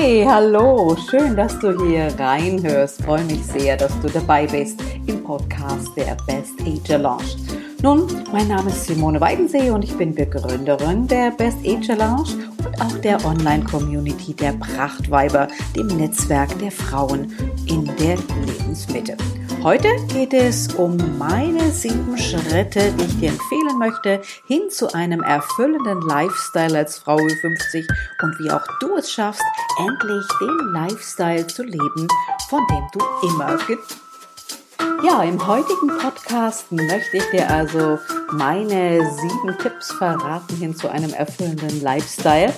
Hey, hallo, schön, dass du hier reinhörst. Freue mich sehr, dass du dabei bist im Podcast der Best Age Lounge. Nun, mein Name ist Simone Weidensee und ich bin Begründerin der Best Age Lounge und auch der Online-Community der Prachtweiber, dem Netzwerk der Frauen in der Lebensmitte. Heute geht es um meine sieben Schritte, die ich dir empfehlen möchte, hin zu einem erfüllenden Lifestyle als Frau 50 und wie auch du es schaffst, endlich den Lifestyle zu leben, von dem du immer ja, im heutigen Podcast möchte ich dir also meine sieben Tipps verraten hin zu einem erfüllenden Lifestyle.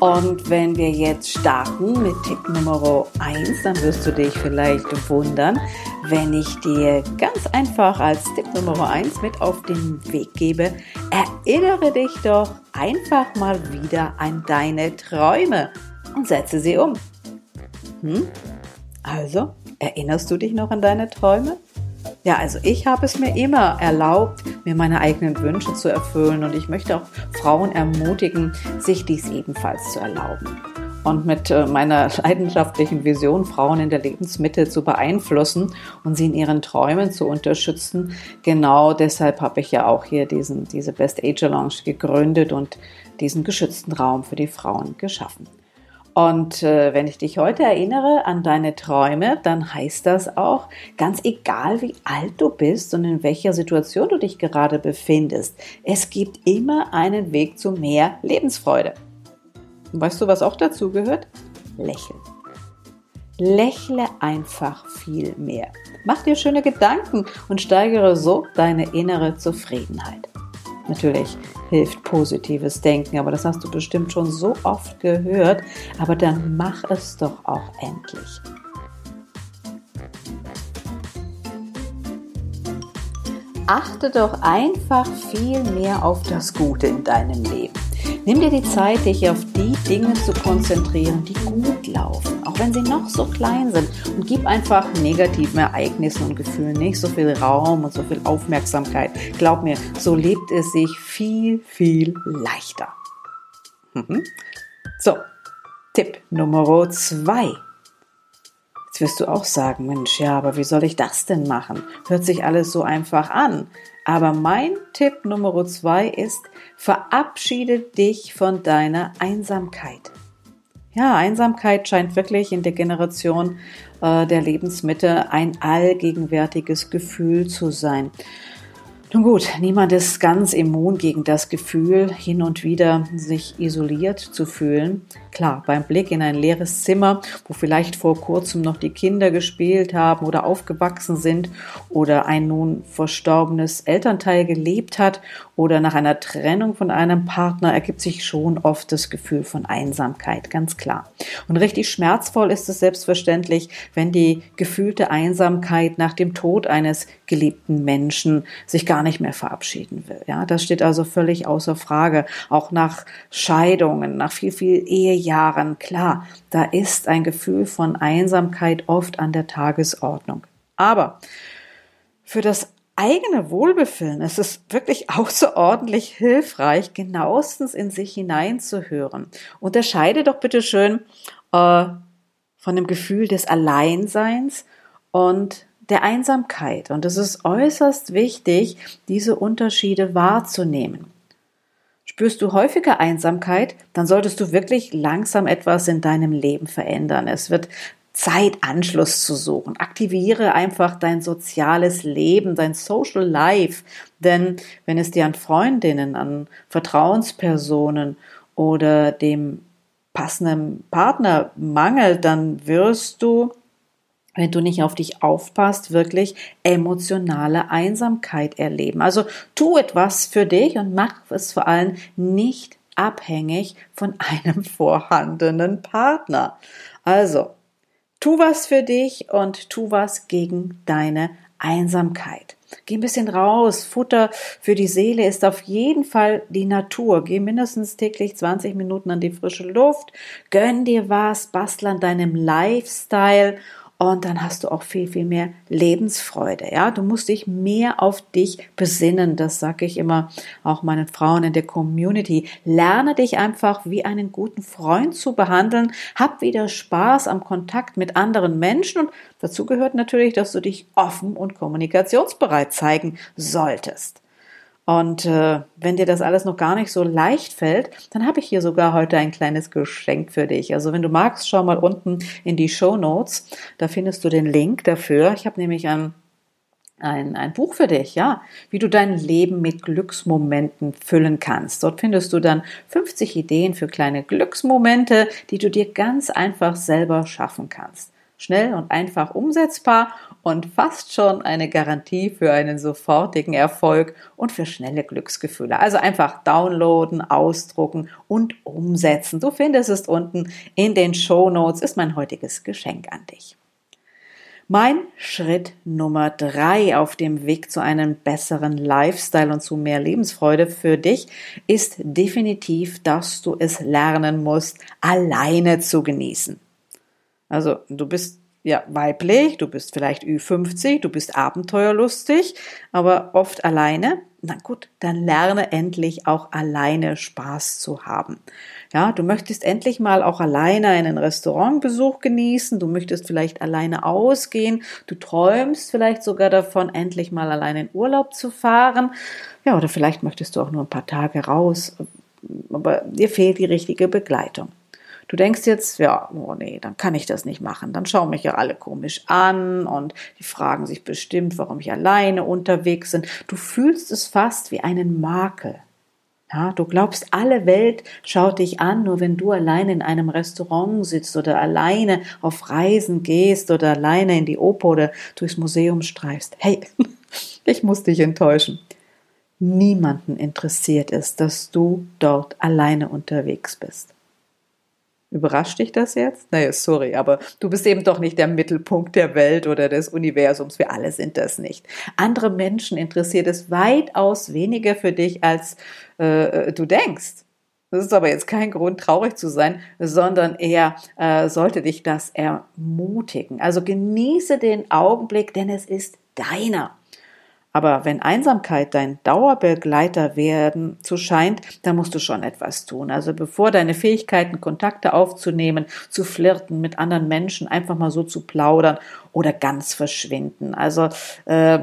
Und wenn wir jetzt starten mit Tipp Nummer eins, dann wirst du dich vielleicht wundern, wenn ich dir ganz einfach als Tipp Nummer eins mit auf den Weg gebe. Erinnere dich doch einfach mal wieder an deine Träume und setze sie um. Hm? Also, erinnerst du dich noch an deine Träume? Ja, also ich habe es mir immer erlaubt, mir meine eigenen Wünsche zu erfüllen und ich möchte auch Frauen ermutigen, sich dies ebenfalls zu erlauben. Und mit äh, meiner leidenschaftlichen Vision, Frauen in der Lebensmitte zu beeinflussen und sie in ihren Träumen zu unterstützen, genau deshalb habe ich ja auch hier diesen, diese Best Age Lounge gegründet und diesen geschützten Raum für die Frauen geschaffen. Und äh, wenn ich dich heute erinnere an deine Träume, dann heißt das auch, ganz egal wie alt du bist und in welcher Situation du dich gerade befindest, es gibt immer einen Weg zu mehr Lebensfreude. Und weißt du, was auch dazu gehört? Lächeln. Lächle einfach viel mehr. Mach dir schöne Gedanken und steigere so deine innere Zufriedenheit. Natürlich hilft positives Denken, aber das hast du bestimmt schon so oft gehört. Aber dann mach es doch auch endlich. Achte doch einfach viel mehr auf das Gute in deinem Leben. Nimm dir die Zeit, dich auf die Dinge zu konzentrieren, die gut laufen, auch wenn sie noch so klein sind. Und gib einfach negativen Ereignissen und Gefühlen nicht so viel Raum und so viel Aufmerksamkeit. Glaub mir, so lebt es sich viel, viel leichter. Mhm. So, Tipp Nummer zwei. Jetzt wirst du auch sagen, Mensch, ja, aber wie soll ich das denn machen? Hört sich alles so einfach an. Aber mein Tipp Nummer zwei ist, verabschiede dich von deiner Einsamkeit. Ja, Einsamkeit scheint wirklich in der Generation äh, der Lebensmitte ein allgegenwärtiges Gefühl zu sein. Nun gut, niemand ist ganz immun gegen das Gefühl, hin und wieder sich isoliert zu fühlen. Klar, beim Blick in ein leeres Zimmer, wo vielleicht vor kurzem noch die Kinder gespielt haben oder aufgewachsen sind oder ein nun verstorbenes Elternteil gelebt hat oder nach einer Trennung von einem Partner ergibt sich schon oft das Gefühl von Einsamkeit, ganz klar. Und richtig schmerzvoll ist es selbstverständlich, wenn die gefühlte Einsamkeit nach dem Tod eines geliebten Menschen sich gar nicht mehr verabschieden will. Ja, das steht also völlig außer Frage. Auch nach Scheidungen, nach viel, viel Ehejahren. Klar, da ist ein Gefühl von Einsamkeit oft an der Tagesordnung. Aber für das eigene Wohlbefinden ist es wirklich außerordentlich hilfreich, genauestens in sich hineinzuhören. Unterscheide doch bitte schön äh, von dem Gefühl des Alleinseins und der Einsamkeit. Und es ist äußerst wichtig, diese Unterschiede wahrzunehmen. Spürst du häufiger Einsamkeit, dann solltest du wirklich langsam etwas in deinem Leben verändern. Es wird Zeit, Anschluss zu suchen. Aktiviere einfach dein soziales Leben, dein Social Life. Denn wenn es dir an Freundinnen, an Vertrauenspersonen oder dem passenden Partner mangelt, dann wirst du wenn du nicht auf dich aufpasst, wirklich emotionale Einsamkeit erleben. Also tu etwas für dich und mach es vor allem nicht abhängig von einem vorhandenen Partner. Also, tu was für dich und tu was gegen deine Einsamkeit. Geh ein bisschen raus. Futter für die Seele ist auf jeden Fall die Natur. Geh mindestens täglich 20 Minuten an die frische Luft. Gönn dir was, bastel an deinem Lifestyle und dann hast du auch viel, viel mehr Lebensfreude. Ja, du musst dich mehr auf dich besinnen. Das sage ich immer auch meinen Frauen in der Community. Lerne dich einfach wie einen guten Freund zu behandeln. Hab wieder Spaß am Kontakt mit anderen Menschen und dazu gehört natürlich, dass du dich offen und kommunikationsbereit zeigen solltest. Und äh, wenn dir das alles noch gar nicht so leicht fällt, dann habe ich hier sogar heute ein kleines Geschenk für dich. Also wenn du magst, schau mal unten in die Show Notes. Da findest du den Link dafür. Ich habe nämlich ein, ein, ein Buch für dich, ja, wie du dein Leben mit Glücksmomenten füllen kannst. Dort findest du dann 50 Ideen für kleine Glücksmomente, die du dir ganz einfach selber schaffen kannst schnell und einfach umsetzbar und fast schon eine Garantie für einen sofortigen Erfolg und für schnelle Glücksgefühle. Also einfach downloaden, ausdrucken und umsetzen. Du findest es unten in den Show Notes, ist mein heutiges Geschenk an dich. Mein Schritt Nummer drei auf dem Weg zu einem besseren Lifestyle und zu mehr Lebensfreude für dich ist definitiv, dass du es lernen musst, alleine zu genießen. Also du bist ja weiblich, du bist vielleicht Ü50, du bist abenteuerlustig, aber oft alleine. Na gut, dann lerne endlich auch alleine Spaß zu haben. Ja, du möchtest endlich mal auch alleine einen Restaurantbesuch genießen, du möchtest vielleicht alleine ausgehen, du träumst vielleicht sogar davon, endlich mal alleine in Urlaub zu fahren. Ja, oder vielleicht möchtest du auch nur ein paar Tage raus, aber dir fehlt die richtige Begleitung. Du denkst jetzt, ja, oh nee, dann kann ich das nicht machen. Dann schauen mich ja alle komisch an und die fragen sich bestimmt, warum ich alleine unterwegs bin. Du fühlst es fast wie einen Makel. Ja, du glaubst, alle Welt schaut dich an, nur wenn du alleine in einem Restaurant sitzt oder alleine auf Reisen gehst oder alleine in die Oper oder durchs Museum streifst. Hey, ich muss dich enttäuschen. Niemanden interessiert es, dass du dort alleine unterwegs bist. Überrascht dich das jetzt? Naja, sorry, aber du bist eben doch nicht der Mittelpunkt der Welt oder des Universums. Wir alle sind das nicht. Andere Menschen interessiert es weitaus weniger für dich, als äh, du denkst. Das ist aber jetzt kein Grund, traurig zu sein, sondern eher äh, sollte dich das ermutigen. Also genieße den Augenblick, denn es ist deiner. Aber wenn Einsamkeit dein Dauerbegleiter werden zu scheint, dann musst du schon etwas tun. Also bevor deine Fähigkeiten, Kontakte aufzunehmen, zu flirten mit anderen Menschen, einfach mal so zu plaudern oder ganz verschwinden. Also äh,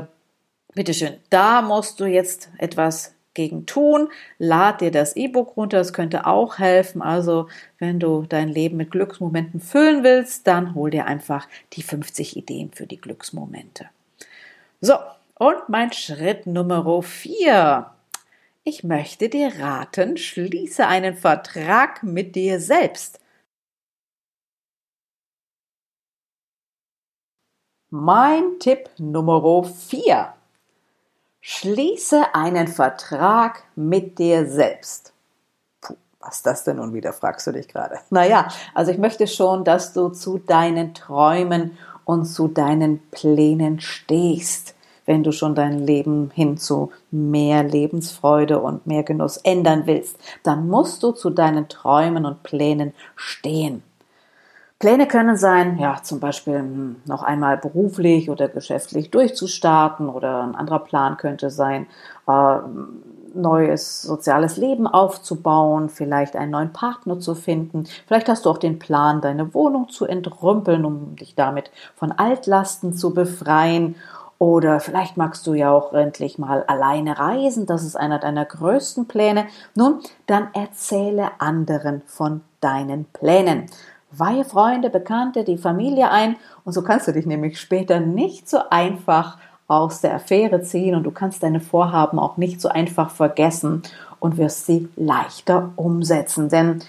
bitteschön, da musst du jetzt etwas gegen tun. Lad dir das E-Book runter, das könnte auch helfen. Also, wenn du dein Leben mit Glücksmomenten füllen willst, dann hol dir einfach die 50 Ideen für die Glücksmomente. So, und mein Schritt Nummer vier. Ich möchte dir raten, schließe einen Vertrag mit dir selbst. Mein Tipp Nummer vier. Schließe einen Vertrag mit dir selbst. Puh, was das denn nun wieder, fragst du dich gerade. Naja, also ich möchte schon, dass du zu deinen Träumen und zu deinen Plänen stehst wenn du schon dein Leben hin zu mehr Lebensfreude und mehr Genuss ändern willst, dann musst du zu deinen Träumen und Plänen stehen. Pläne können sein, ja, zum Beispiel hm, noch einmal beruflich oder geschäftlich durchzustarten oder ein anderer Plan könnte sein, äh, neues soziales Leben aufzubauen, vielleicht einen neuen Partner zu finden. Vielleicht hast du auch den Plan, deine Wohnung zu entrümpeln, um dich damit von Altlasten zu befreien oder vielleicht magst du ja auch endlich mal alleine reisen. Das ist einer deiner größten Pläne. Nun, dann erzähle anderen von deinen Plänen. Weihe Freunde, Bekannte, die Familie ein. Und so kannst du dich nämlich später nicht so einfach aus der Affäre ziehen und du kannst deine Vorhaben auch nicht so einfach vergessen und wirst sie leichter umsetzen. Denn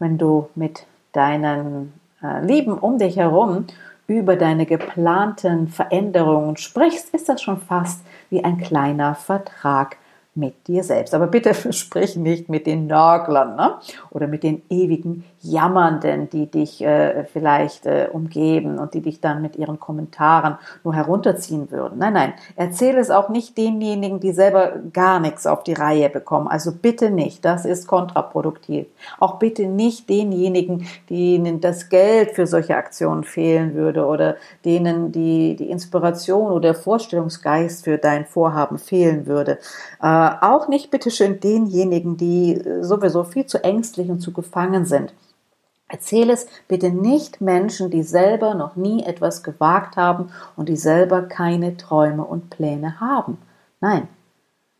wenn du mit deinen äh, Lieben um dich herum über deine geplanten Veränderungen sprichst, ist das schon fast wie ein kleiner Vertrag mit dir selbst. Aber bitte sprich nicht mit den Nörglern ne? oder mit den ewigen Jammernden, die dich äh, vielleicht äh, umgeben und die dich dann mit ihren Kommentaren nur herunterziehen würden. Nein, nein, erzähle es auch nicht denjenigen, die selber gar nichts auf die Reihe bekommen. Also bitte nicht, das ist kontraproduktiv. Auch bitte nicht denjenigen, denen das Geld für solche Aktionen fehlen würde oder denen die, die Inspiration oder der Vorstellungsgeist für dein Vorhaben fehlen würde. Äh, auch nicht bitteschön denjenigen, die äh, sowieso viel zu ängstlich und zu gefangen sind. Erzähle es bitte nicht Menschen, die selber noch nie etwas gewagt haben und die selber keine Träume und Pläne haben. Nein.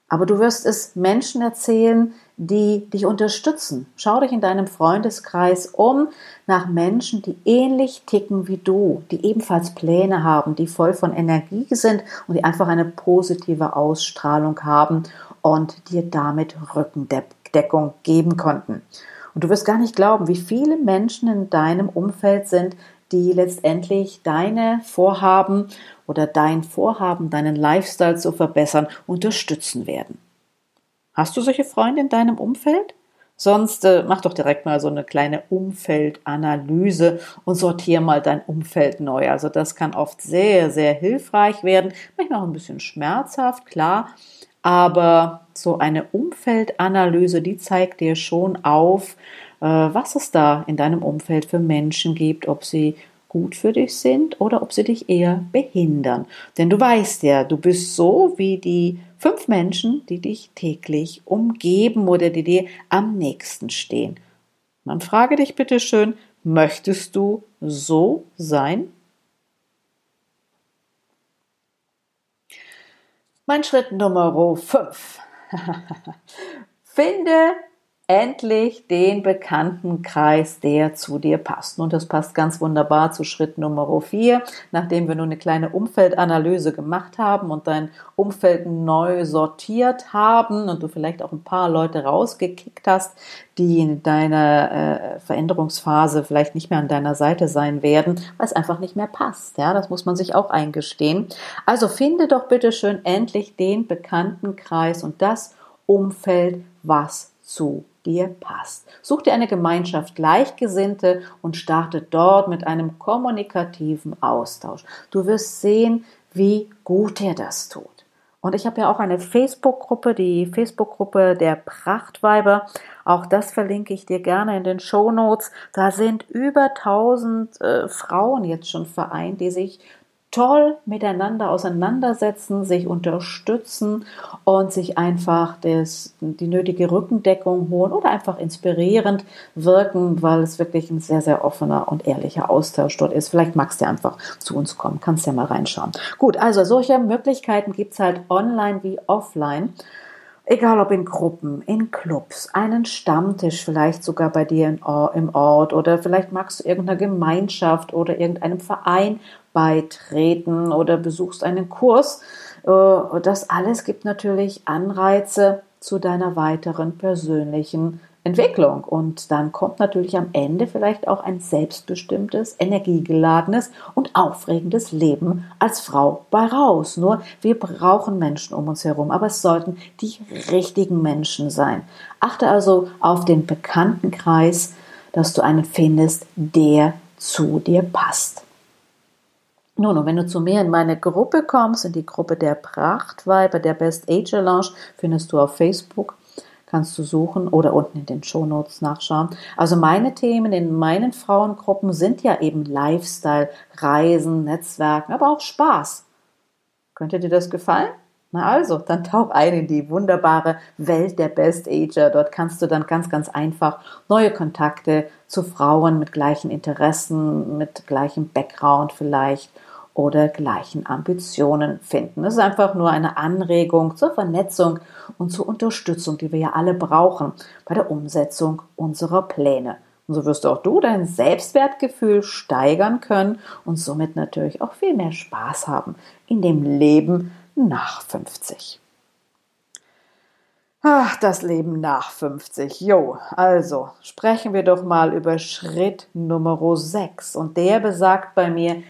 Aber du wirst es Menschen erzählen, die dich unterstützen. Schau dich in deinem Freundeskreis um nach Menschen, die ähnlich ticken wie du, die ebenfalls Pläne haben, die voll von Energie sind und die einfach eine positive Ausstrahlung haben und dir damit Rückendeckung geben konnten. Und du wirst gar nicht glauben, wie viele Menschen in deinem Umfeld sind, die letztendlich deine Vorhaben oder dein Vorhaben, deinen Lifestyle zu verbessern, unterstützen werden. Hast du solche Freunde in deinem Umfeld? Sonst äh, mach doch direkt mal so eine kleine Umfeldanalyse und sortier mal dein Umfeld neu. Also das kann oft sehr, sehr hilfreich werden, manchmal auch ein bisschen schmerzhaft, klar, aber so eine Umfeldanalyse, die zeigt dir schon auf, äh, was es da in deinem Umfeld für Menschen gibt, ob sie gut für dich sind oder ob sie dich eher behindern. Denn du weißt ja, du bist so wie die fünf Menschen, die dich täglich umgeben oder die dir am nächsten stehen. Man frage dich bitte schön, möchtest du so sein? Mein Schritt Nummer 5. Finde endlich den Bekanntenkreis, der zu dir passt. Und das passt ganz wunderbar zu Schritt Nummer 4. Nachdem wir nun eine kleine Umfeldanalyse gemacht haben und dein Umfeld neu sortiert haben und du vielleicht auch ein paar Leute rausgekickt hast, die in deiner äh, Veränderungsphase vielleicht nicht mehr an deiner Seite sein werden, weil es einfach nicht mehr passt. Ja, das muss man sich auch eingestehen. Also finde doch bitte schön endlich den Bekanntenkreis und das Umfeld, was zu dir passt. Such dir eine Gemeinschaft Gleichgesinnte und starte dort mit einem kommunikativen Austausch. Du wirst sehen, wie gut dir das tut. Und ich habe ja auch eine Facebook-Gruppe, die Facebook-Gruppe der Prachtweiber. Auch das verlinke ich dir gerne in den Show Notes. Da sind über 1000 äh, Frauen jetzt schon vereint, die sich toll miteinander auseinandersetzen, sich unterstützen und sich einfach das, die nötige Rückendeckung holen oder einfach inspirierend wirken, weil es wirklich ein sehr, sehr offener und ehrlicher Austausch dort ist. Vielleicht magst du einfach zu uns kommen, kannst ja mal reinschauen. Gut, also solche Möglichkeiten gibt es halt online wie offline. Egal ob in Gruppen, in Clubs, einen Stammtisch vielleicht sogar bei dir im Ort oder vielleicht magst du irgendeiner Gemeinschaft oder irgendeinem Verein beitreten oder besuchst einen Kurs. Äh, das alles gibt natürlich Anreize zu deiner weiteren persönlichen Entwicklung. Und dann kommt natürlich am Ende vielleicht auch ein selbstbestimmtes, energiegeladenes und aufregendes Leben als Frau bei raus. Nur wir brauchen Menschen um uns herum, aber es sollten die richtigen Menschen sein. Achte also auf den Bekanntenkreis, dass du einen findest, der zu dir passt. Nun, und wenn du zu mir in meine Gruppe kommst, in die Gruppe der Prachtweiber, der Best Age Lounge, findest du auf Facebook, kannst du suchen oder unten in den Shownotes nachschauen. Also meine Themen in meinen Frauengruppen sind ja eben Lifestyle, Reisen, Netzwerken, aber auch Spaß. Könnte dir das gefallen? Na also, dann tauch ein in die wunderbare Welt der Best Ager. Dort kannst du dann ganz, ganz einfach neue Kontakte zu Frauen mit gleichen Interessen, mit gleichem Background vielleicht oder gleichen Ambitionen finden. Es ist einfach nur eine Anregung zur Vernetzung und zur Unterstützung, die wir ja alle brauchen bei der Umsetzung unserer Pläne. Und so wirst auch du dein Selbstwertgefühl steigern können und somit natürlich auch viel mehr Spaß haben in dem Leben nach 50. Ach, das Leben nach 50. Jo, also sprechen wir doch mal über Schritt Nummer 6. Und der besagt bei mir,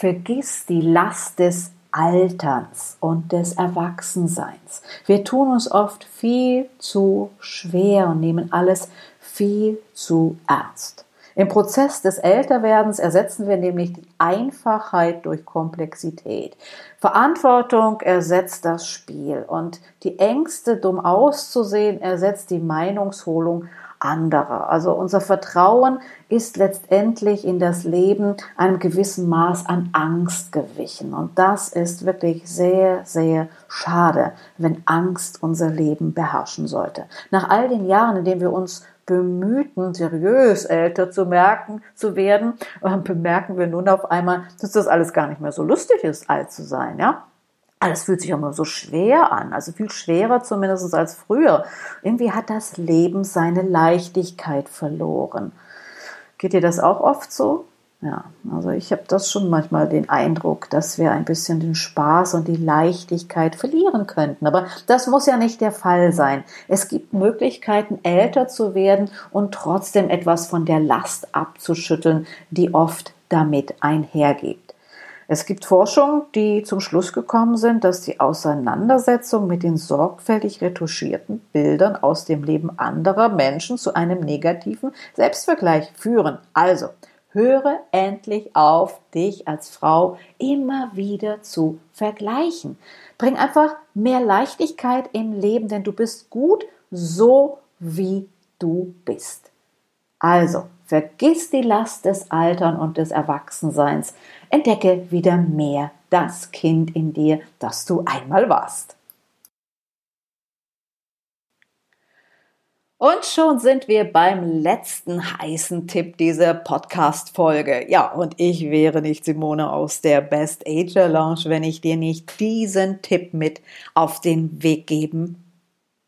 Vergiss die Last des Alterns und des Erwachsenseins. Wir tun uns oft viel zu schwer und nehmen alles viel zu ernst. Im Prozess des Älterwerdens ersetzen wir nämlich die Einfachheit durch Komplexität. Verantwortung ersetzt das Spiel und die Ängste, dumm auszusehen, ersetzt die Meinungsholung anderer. Also unser Vertrauen ist letztendlich in das Leben einem gewissen Maß an Angst gewichen. Und das ist wirklich sehr, sehr schade, wenn Angst unser Leben beherrschen sollte. Nach all den Jahren, in denen wir uns bemühten, seriös älter zu merken, zu werden, bemerken wir nun auf einmal, dass das alles gar nicht mehr so lustig ist, alt zu sein, ja? Alles fühlt sich immer so schwer an, also viel schwerer zumindest als früher. Irgendwie hat das Leben seine Leichtigkeit verloren. Geht dir das auch oft so? Ja, also ich habe das schon manchmal den Eindruck, dass wir ein bisschen den Spaß und die Leichtigkeit verlieren könnten. Aber das muss ja nicht der Fall sein. Es gibt Möglichkeiten, älter zu werden und trotzdem etwas von der Last abzuschütteln, die oft damit einhergeht. Es gibt Forschung, die zum Schluss gekommen sind, dass die Auseinandersetzung mit den sorgfältig retuschierten Bildern aus dem Leben anderer Menschen zu einem negativen Selbstvergleich führen. Also, höre endlich auf, dich als Frau immer wieder zu vergleichen. Bring einfach mehr Leichtigkeit im Leben, denn du bist gut so, wie du bist. Also, vergiss die Last des Altern und des Erwachsenseins. Entdecke wieder mehr das Kind in dir, das du einmal warst. Und schon sind wir beim letzten heißen Tipp dieser Podcast-Folge. Ja, und ich wäre nicht Simone aus der Best Ager Lounge, wenn ich dir nicht diesen Tipp mit auf den Weg geben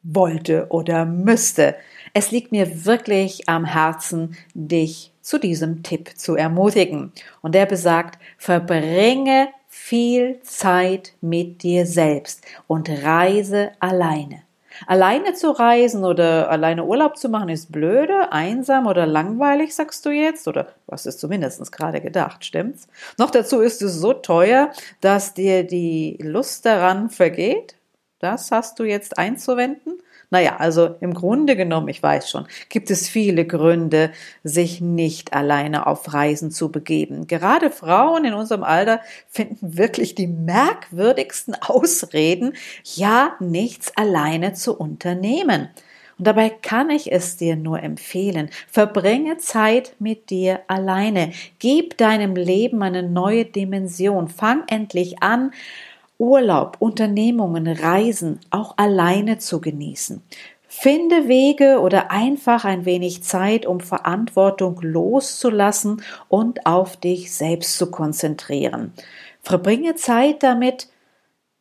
wollte oder müsste. Es liegt mir wirklich am Herzen, dich zu diesem Tipp zu ermutigen. Und der besagt, verbringe viel Zeit mit dir selbst und reise alleine. Alleine zu reisen oder alleine Urlaub zu machen ist blöde, einsam oder langweilig, sagst du jetzt? Oder hast es zumindest gerade gedacht, stimmt's? Noch dazu ist es so teuer, dass dir die Lust daran vergeht. Das hast du jetzt einzuwenden? Naja, also im Grunde genommen, ich weiß schon, gibt es viele Gründe, sich nicht alleine auf Reisen zu begeben. Gerade Frauen in unserem Alter finden wirklich die merkwürdigsten Ausreden, ja, nichts alleine zu unternehmen. Und dabei kann ich es dir nur empfehlen. Verbringe Zeit mit dir alleine. Gib deinem Leben eine neue Dimension. Fang endlich an, Urlaub, Unternehmungen, Reisen auch alleine zu genießen. Finde Wege oder einfach ein wenig Zeit, um Verantwortung loszulassen und auf dich selbst zu konzentrieren. Verbringe Zeit damit,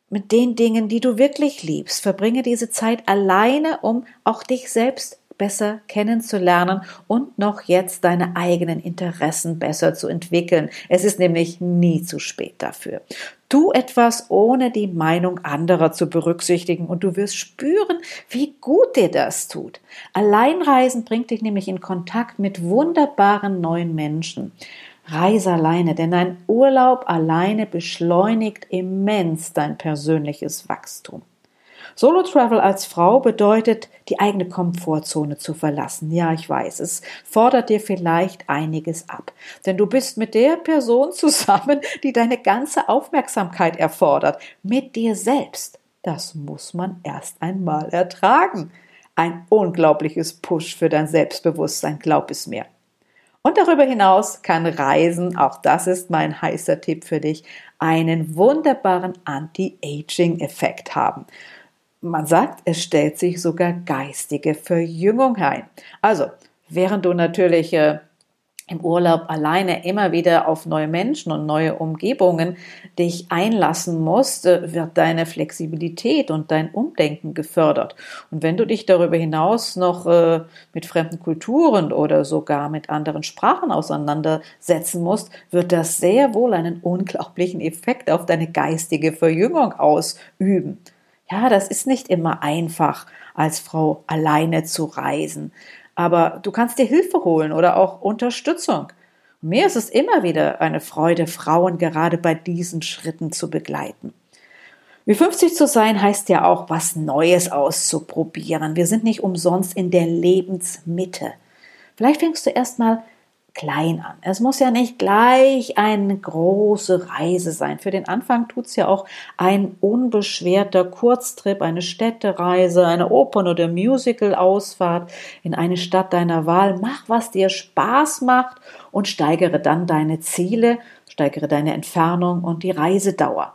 mit den Dingen, die du wirklich liebst. Verbringe diese Zeit alleine, um auch dich selbst besser kennenzulernen und noch jetzt deine eigenen Interessen besser zu entwickeln. Es ist nämlich nie zu spät dafür. Tu etwas, ohne die Meinung anderer zu berücksichtigen und du wirst spüren, wie gut dir das tut. Alleinreisen bringt dich nämlich in Kontakt mit wunderbaren neuen Menschen. Reise alleine, denn ein Urlaub alleine beschleunigt immens dein persönliches Wachstum. Solo Travel als Frau bedeutet, die eigene Komfortzone zu verlassen. Ja, ich weiß, es fordert dir vielleicht einiges ab. Denn du bist mit der Person zusammen, die deine ganze Aufmerksamkeit erfordert. Mit dir selbst. Das muss man erst einmal ertragen. Ein unglaubliches Push für dein Selbstbewusstsein, glaub es mir. Und darüber hinaus kann Reisen, auch das ist mein heißer Tipp für dich, einen wunderbaren Anti-Aging-Effekt haben. Man sagt, es stellt sich sogar geistige Verjüngung ein. Also, während du natürlich äh, im Urlaub alleine immer wieder auf neue Menschen und neue Umgebungen dich einlassen musst, äh, wird deine Flexibilität und dein Umdenken gefördert. Und wenn du dich darüber hinaus noch äh, mit fremden Kulturen oder sogar mit anderen Sprachen auseinandersetzen musst, wird das sehr wohl einen unglaublichen Effekt auf deine geistige Verjüngung ausüben. Ja, das ist nicht immer einfach, als Frau alleine zu reisen. Aber du kannst dir Hilfe holen oder auch Unterstützung. Mir ist es immer wieder eine Freude, Frauen gerade bei diesen Schritten zu begleiten. Wie 50 zu sein heißt ja auch, was Neues auszuprobieren. Wir sind nicht umsonst in der Lebensmitte. Vielleicht fängst du erstmal klein an. Es muss ja nicht gleich eine große Reise sein. Für den Anfang tut's ja auch ein unbeschwerter Kurztrip, eine Städtereise, eine Opern- oder Musical-Ausfahrt in eine Stadt deiner Wahl. Mach, was dir Spaß macht und steigere dann deine Ziele, steigere deine Entfernung und die Reisedauer.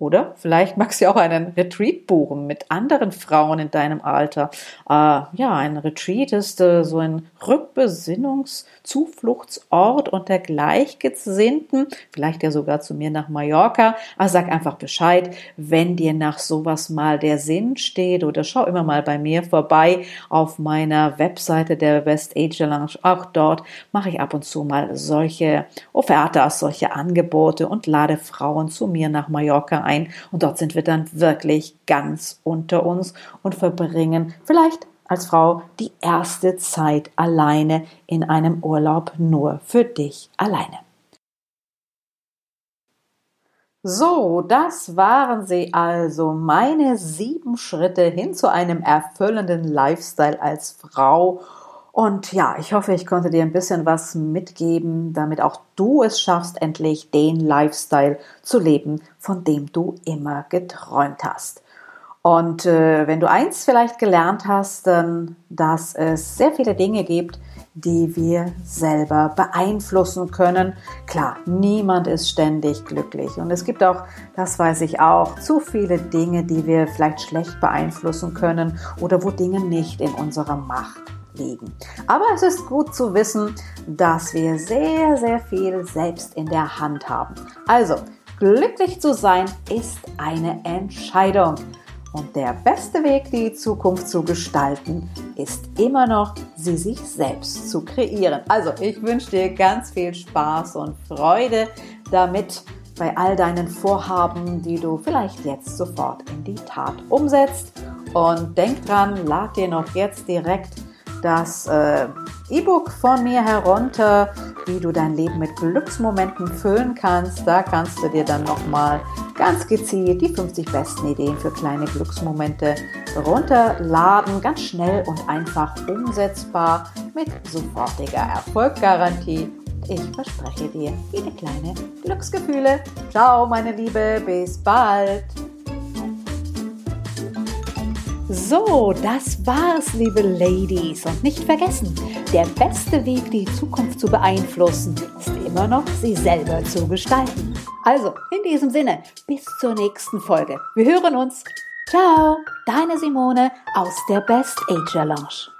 Oder vielleicht magst du auch einen Retreat buchen mit anderen Frauen in deinem Alter. Äh, ja, ein Retreat ist äh, so ein Rückbesinnungszufluchtsort unter Gleichgesinnten, vielleicht ja sogar zu mir nach Mallorca. Aber sag einfach Bescheid, wenn dir nach sowas mal der Sinn steht oder schau immer mal bei mir vorbei auf meiner Webseite der West Asia Lounge. Auch dort mache ich ab und zu mal solche Offertas, solche Angebote und lade Frauen zu mir nach Mallorca ein und dort sind wir dann wirklich ganz unter uns und verbringen vielleicht als Frau die erste Zeit alleine in einem Urlaub nur für dich alleine. So, das waren sie also, meine sieben Schritte hin zu einem erfüllenden Lifestyle als Frau und ja, ich hoffe, ich konnte dir ein bisschen was mitgeben, damit auch du es schaffst, endlich den Lifestyle zu leben, von dem du immer geträumt hast. Und äh, wenn du eins vielleicht gelernt hast, dann, dass es sehr viele Dinge gibt, die wir selber beeinflussen können. Klar, niemand ist ständig glücklich. Und es gibt auch, das weiß ich auch, zu viele Dinge, die wir vielleicht schlecht beeinflussen können oder wo Dinge nicht in unserer Macht liegen. Aber es ist gut zu wissen, dass wir sehr, sehr viel selbst in der Hand haben. Also, glücklich zu sein ist eine Entscheidung. Und der beste Weg, die Zukunft zu gestalten, ist immer noch, sie sich selbst zu kreieren. Also, ich wünsche dir ganz viel Spaß und Freude damit bei all deinen Vorhaben, die du vielleicht jetzt sofort in die Tat umsetzt. Und denk dran, lad dir noch jetzt direkt das äh, E-Book von mir herunter, wie du dein Leben mit Glücksmomenten füllen kannst. Da kannst du dir dann nochmal ganz gezielt die 50 besten Ideen für kleine Glücksmomente runterladen. Ganz schnell und einfach umsetzbar mit sofortiger Erfolggarantie. Ich verspreche dir viele kleine Glücksgefühle. Ciao, meine Liebe, bis bald. So, das war's, liebe Ladies. Und nicht vergessen, der beste Weg, die Zukunft zu beeinflussen, ist immer noch, sie selber zu gestalten. Also, in diesem Sinne, bis zur nächsten Folge. Wir hören uns. Ciao, deine Simone aus der Best Ager Lounge.